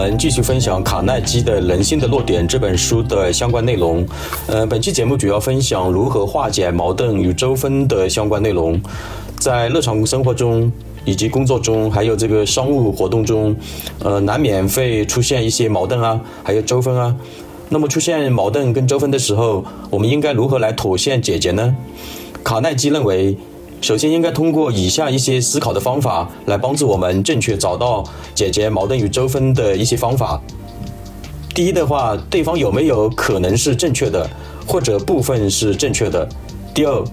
我们继续分享卡耐基的《人性的弱点》这本书的相关内容。呃，本期节目主要分享如何化解矛盾与纠纷的相关内容。在日常生活中以及工作中，还有这个商务活动中，呃，难免会出现一些矛盾啊，还有纠纷啊。那么出现矛盾跟纠纷的时候，我们应该如何来妥协解决呢？卡耐基认为。首先，应该通过以下一些思考的方法来帮助我们正确找到解决矛盾与纠纷的一些方法。第一的话，对方有没有可能是正确的，或者部分是正确的？第二，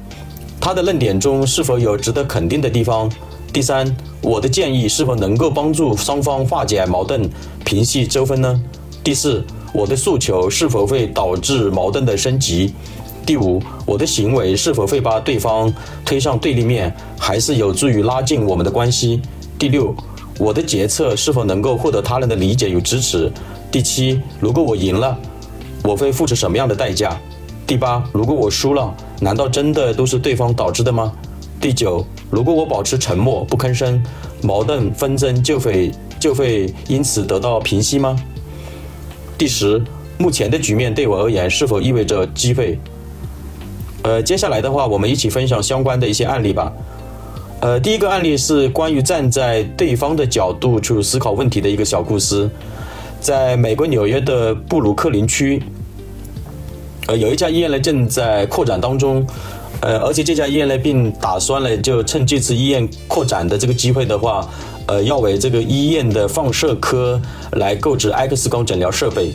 他的论点中是否有值得肯定的地方？第三，我的建议是否能够帮助双方化解矛盾、平息纠纷呢？第四，我的诉求是否会导致矛盾的升级？第五，我的行为是否会把对方推上对立面，还是有助于拉近我们的关系？第六，我的决策是否能够获得他人的理解与支持？第七，如果我赢了，我会付出什么样的代价？第八，如果我输了，难道真的都是对方导致的吗？第九，如果我保持沉默不吭声，矛盾纷争就会就会因此得到平息吗？第十，目前的局面对我而言是否意味着机会？呃，接下来的话，我们一起分享相关的一些案例吧。呃，第一个案例是关于站在对方的角度去思考问题的一个小故事。在美国纽约的布鲁克林区，呃，有一家医院呢正在扩展当中，呃，而且这家医院呢并打算呢就趁这次医院扩展的这个机会的话，呃，要为这个医院的放射科来购置 X 光诊疗设备。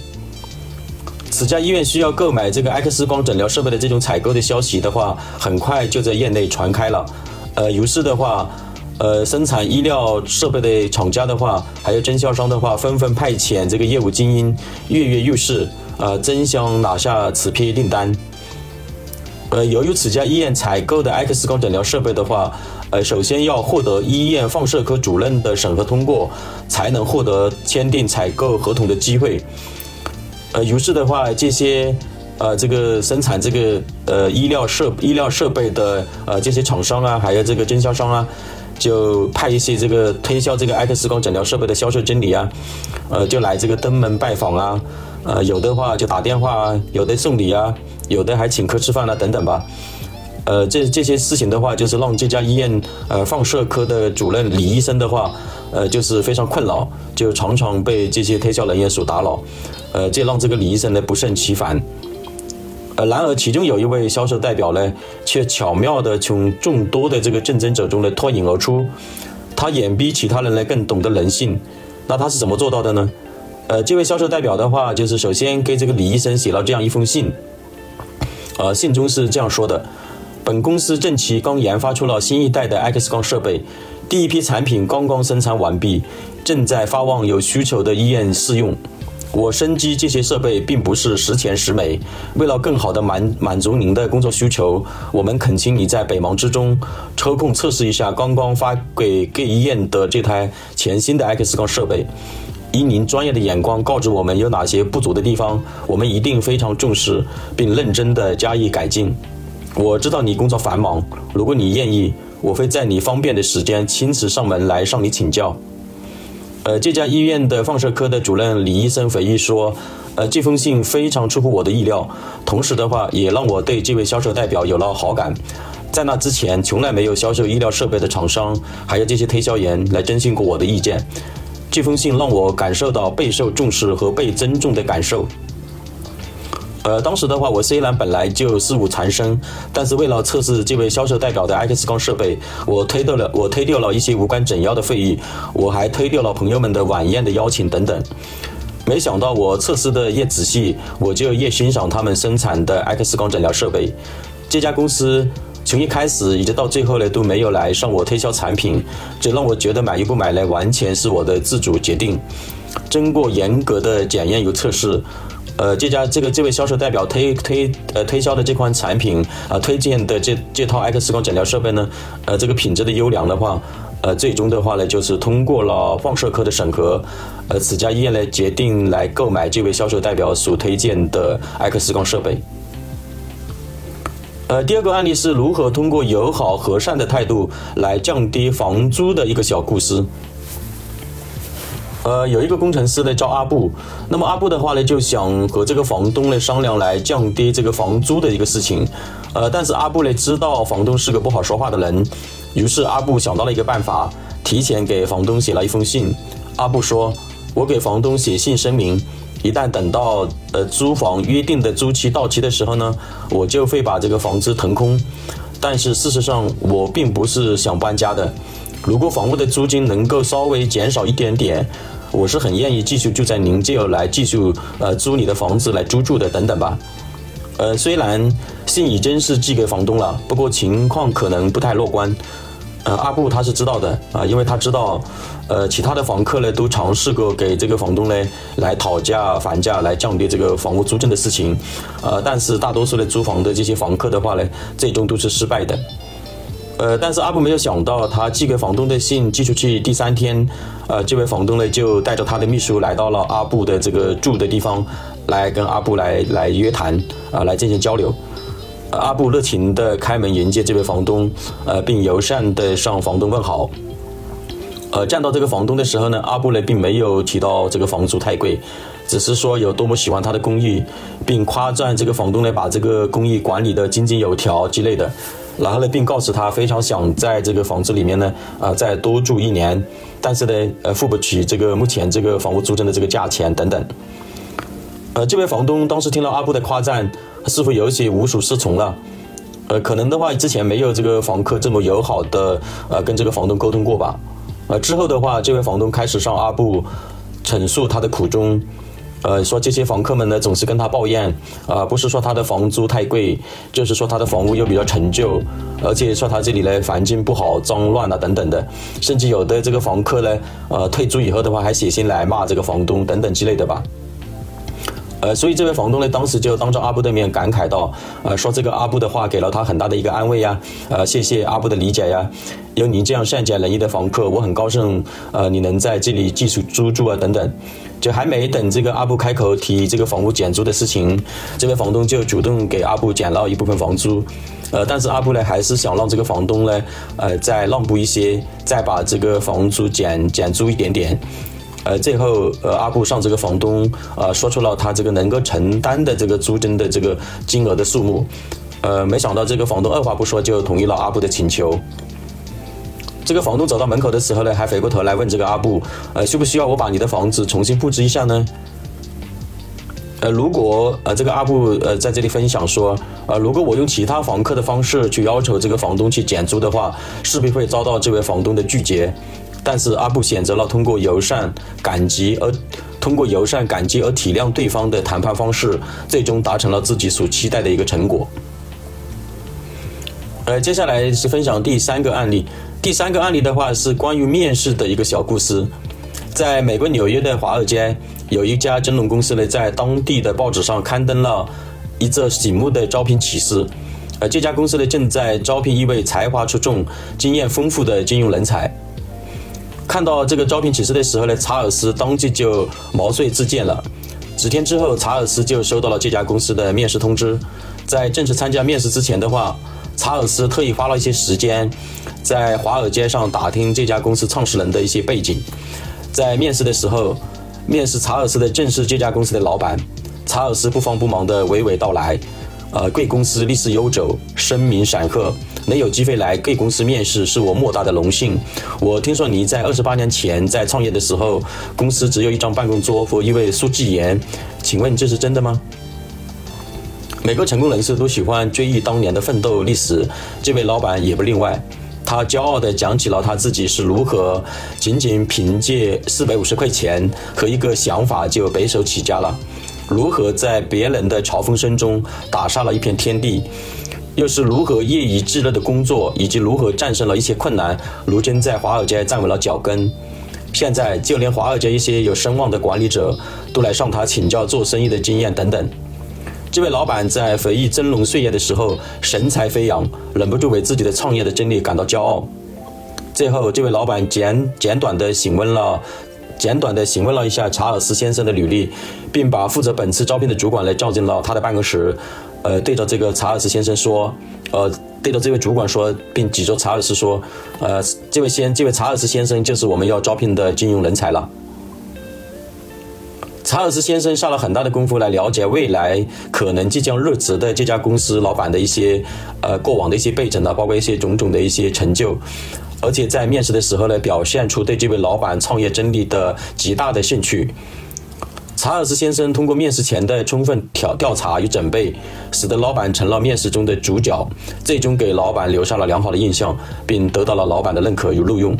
此家医院需要购买这个 X 光诊疗设备的这种采购的消息的话，很快就在业内传开了。呃，于是的话，呃，生产医疗设备的厂家的话，还有经销商的话，纷纷派遣这个业务精英跃跃欲试，呃，争相拿下此批订单。呃，由于此家医院采购的 X 光诊疗设备的话，呃，首先要获得医院放射科主任的审核通过，才能获得签订采购合同的机会。呃，于是的话，这些呃，这个生产这个呃医疗设医疗设备的呃这些厂商啊，还有这个经销商啊，就派一些这个推销这个 X 光诊疗设备的销售经理啊，呃，就来这个登门拜访啊，呃，有的话就打电话啊，有的送礼啊，有的还请客吃饭啊，等等吧。呃，这这些事情的话，就是让这家医院呃放射科的主任李医生的话，呃，就是非常困扰，就常常被这些推销人员所打扰。呃，这让这个李医生呢不胜其烦。呃，然而其中有一位销售代表呢，却巧妙地从众多的这个竞争者中呢脱颖而出。他远比其他人呢更懂得人性。那他是怎么做到的呢？呃，这位销售代表的话，就是首先给这个李医生写了这样一封信。呃，信中是这样说的：本公司近期刚研发出了新一代的 X 光设备，第一批产品刚刚生产完毕，正在发往有需求的医院试用。我深知这些设备并不是十全十美，为了更好的满满足您的工作需求，我们恳请你在百忙之中抽空测试一下刚刚发给各医院的这台全新的 X 光设备。以您专业的眼光告知我们有哪些不足的地方，我们一定非常重视并认真的加以改进。我知道你工作繁忙，如果你愿意，我会在你方便的时间亲自上门来向你请教。呃，这家医院的放射科的主任李医生回忆说，呃，这封信非常出乎我的意料，同时的话也让我对这位销售代表有了好感。在那之前，从来没有销售医疗设备的厂商，还有这些推销员来征询过我的意见。这封信让我感受到备受重视和被尊重的感受。呃，当时的话，我虽然本来就事务缠身，但是为了测试这位销售代表的 X 光设备，我推掉了我推掉了一些无关紧要的会议，我还推掉了朋友们的晚宴的邀请等等。没想到我测试的越仔细，我就越欣赏他们生产的 X 光诊疗设备。这家公司从一开始一直到最后呢，都没有来向我推销产品，这让我觉得买与不买呢，完全是我的自主决定。经过严格的检验与测试。呃，这家这个这位销售代表推推呃推销的这款产品啊，推荐的这这套 X 光诊疗设备呢，呃，这个品质的优良的话，呃，最终的话呢，就是通过了放射科的审核，呃，此家医院呢决定来购买这位销售代表所推荐的 X 光设备。呃，第二个案例是如何通过友好和善的态度来降低房租的一个小故事。呃，有一个工程师呢叫阿布，那么阿布的话呢就想和这个房东呢商量来降低这个房租的一个事情，呃，但是阿布呢知道房东是个不好说话的人，于是阿布想到了一个办法，提前给房东写了一封信。阿布说：“我给房东写信声明，一旦等到呃租房约定的租期到期的时候呢，我就会把这个房子腾空。但是事实上我并不是想搬家的，如果房屋的租金能够稍微减少一点点。”我是很愿意继续住在您这儿来继续呃租你的房子来租住的等等吧，呃虽然信已经是寄给房东了，不过情况可能不太乐观。呃阿布他是知道的啊，因为他知道，呃其他的房客呢都尝试过给这个房东呢来讨价还价来降低这个房屋租金的事情，呃但是大多数的租房的这些房客的话呢，最终都是失败的。呃，但是阿布没有想到，他寄给房东的信寄出去第三天，呃，这位房东呢就带着他的秘书来到了阿布的这个住的地方，来跟阿布来来约谈，啊，来进行交流。阿布热情地开门迎接这位房东，呃，并友善地向房东问好。呃，见到这个房东的时候呢，阿布呢并没有提到这个房租太贵，只是说有多么喜欢他的公寓，并夸赞这个房东呢把这个公寓管理的井井有条之类的。然后呢，并告诉他非常想在这个房子里面呢，啊，再多住一年，但是呢，呃，付不起这个目前这个房屋租金的这个价钱等等。呃，这位房东当时听到阿布的夸赞，似乎有些无所适从了。呃，可能的话，之前没有这个房客这么友好的呃跟这个房东沟通过吧。呃，之后的话，这位房东开始向阿布陈述他的苦衷。呃，说这些房客们呢，总是跟他抱怨，啊，不是说他的房租太贵，就是说他的房屋又比较陈旧，而且说他这里呢环境不好、脏乱啊等等的，甚至有的这个房客呢，呃，退租以后的话还写信来骂这个房东等等之类的吧。呃，所以这位房东呢，当时就当着阿布的面感慨道，呃，说这个阿布的话给了他很大的一个安慰呀，呃，谢谢阿布的理解呀，有你这样善解人意的房客，我很高兴，呃，你能在这里继续租住啊等等。就还没等这个阿布开口提这个房屋减租的事情，这位房东就主动给阿布减了一部分房租，呃，但是阿布呢还是想让这个房东呢，呃，再让步一些，再把这个房租减减租一点点，呃，最后呃阿布向这个房东呃说出了他这个能够承担的这个租金的这个金额的数目，呃，没想到这个房东二话不说就同意了阿布的请求。这个房东走到门口的时候呢，还回过头来问这个阿布，呃，需不需要我把你的房子重新布置一下呢？呃，如果呃这个阿布呃在这里分享说，呃，如果我用其他房客的方式去要求这个房东去减租的话，势必会遭到这位房东的拒绝。但是阿布选择了通过友善、感激而通过友善、感激而体谅对方的谈判方式，最终达成了自己所期待的一个成果。呃，接下来是分享第三个案例。第三个案例的话是关于面试的一个小故事。在美国纽约的华尔街，有一家金融公司呢，在当地的报纸上刊登了一则醒目的招聘启事。呃，这家公司呢，正在招聘一位才华出众、经验丰富的金融人才。看到这个招聘启事的时候呢，查尔斯当即就毛遂自荐了。几天之后，查尔斯就收到了这家公司的面试通知。在正式参加面试之前的话，查尔斯特意花了一些时间。在华尔街上打听这家公司创始人的一些背景，在面试的时候，面试查尔斯的正是这家公司的老板。查尔斯不慌不忙地娓娓道来：“呃，贵公司历史悠久，声名显赫，能有机会来贵公司面试是我莫大的荣幸。我听说你在二十八年前在创业的时候，公司只有一张办公桌和一位书记员，请问这是真的吗？”每个成功人士都喜欢追忆当年的奋斗历史，这位老板也不例外。他骄傲地讲起了他自己是如何仅仅凭借四百五十块钱和一个想法就白手起家了，如何在别人的嘲讽声中打下了一片天地，又是如何业余炙热的工作，以及如何战胜了一些困难，如今在华尔街站稳了脚跟。现在就连华尔街一些有声望的管理者都来向他请教做生意的经验等等。这位老板在回忆峥嵘岁月的时候，神采飞扬，忍不住为自己的创业的经历感到骄傲。最后，这位老板简简短的询问了，简短的询问了一下查尔斯先生的履历，并把负责本次招聘的主管来叫进了他的办公室。呃，对着这个查尔斯先生说，呃，对着这位主管说，并指着查尔斯说，呃，这位先，这位查尔斯先生就是我们要招聘的金融人才了。查尔斯先生下了很大的功夫来了解未来可能即将入职的这家公司老板的一些呃过往的一些背景啊，包括一些种种的一些成就，而且在面试的时候呢，表现出对这位老板创业真理的极大的兴趣。查尔斯先生通过面试前的充分调调查与准备，使得老板成了面试中的主角，最终给老板留下了良好的印象，并得到了老板的认可与录用。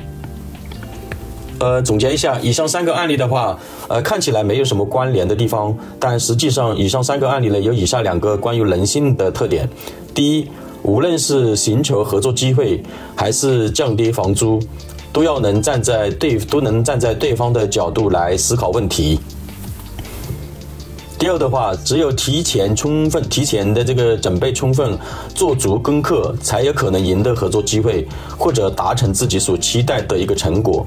呃，总结一下，以上三个案例的话，呃，看起来没有什么关联的地方，但实际上，以上三个案例呢，有以下两个关于人性的特点：第一，无论是寻求合作机会，还是降低房租，都要能站在对都能站在对方的角度来思考问题。第二的话，只有提前充分、提前的这个准备充分，做足功课，才有可能赢得合作机会，或者达成自己所期待的一个成果。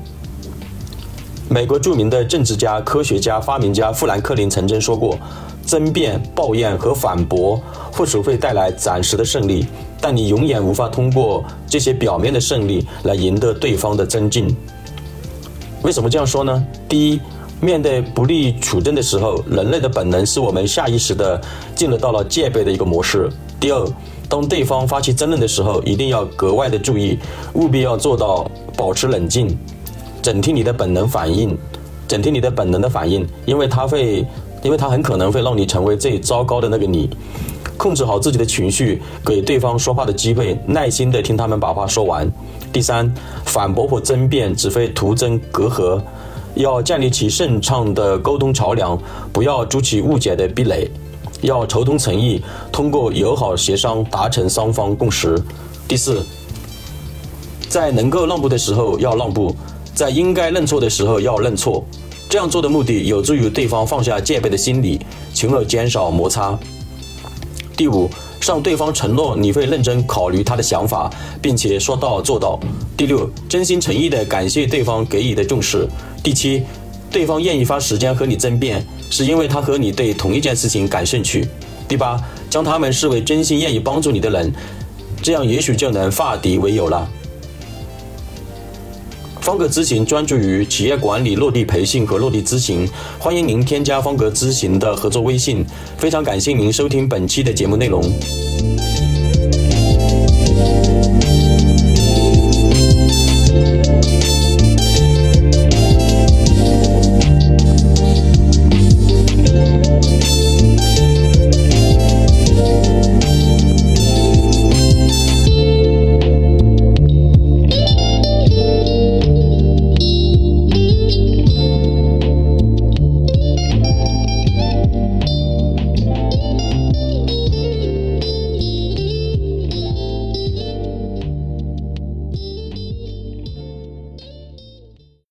美国著名的政治家、科学家、发明家富兰克林曾经说过：“争辩、抱怨和反驳或许会带来暂时的胜利，但你永远无法通过这些表面的胜利来赢得对方的尊敬。”为什么这样说呢？第一，面对不利处境的时候，人类的本能是我们下意识的进入到了戒备的一个模式。第二，当对方发起争论的时候，一定要格外的注意，务必要做到保持冷静。警惕你的本能反应，警惕你的本能的反应，因为它会，因为它很可能会让你成为最糟糕的那个你。控制好自己的情绪，给对方说话的机会，耐心的听他们把话说完。第三，反驳或争辩只会徒增隔阂，要建立起顺畅的沟通桥梁，不要筑起误解的壁垒，要求同存异，通过友好协商达成双方共识。第四，在能够让步的时候要让步。在应该认错的时候要认错，这样做的目的有助于对方放下戒备的心理，从而减少摩擦。第五，向对方承诺你会认真考虑他的想法，并且说到做到。第六，真心诚意地感谢对方给予的重视。第七，对方愿意花时间和你争辩，是因为他和你对同一件事情感兴趣。第八，将他们视为真心愿意帮助你的人，这样也许就能化敌为友了。方格咨询专注于企业管理落地培训和落地咨询，欢迎您添加方格咨询的合作微信。非常感谢您收听本期的节目内容。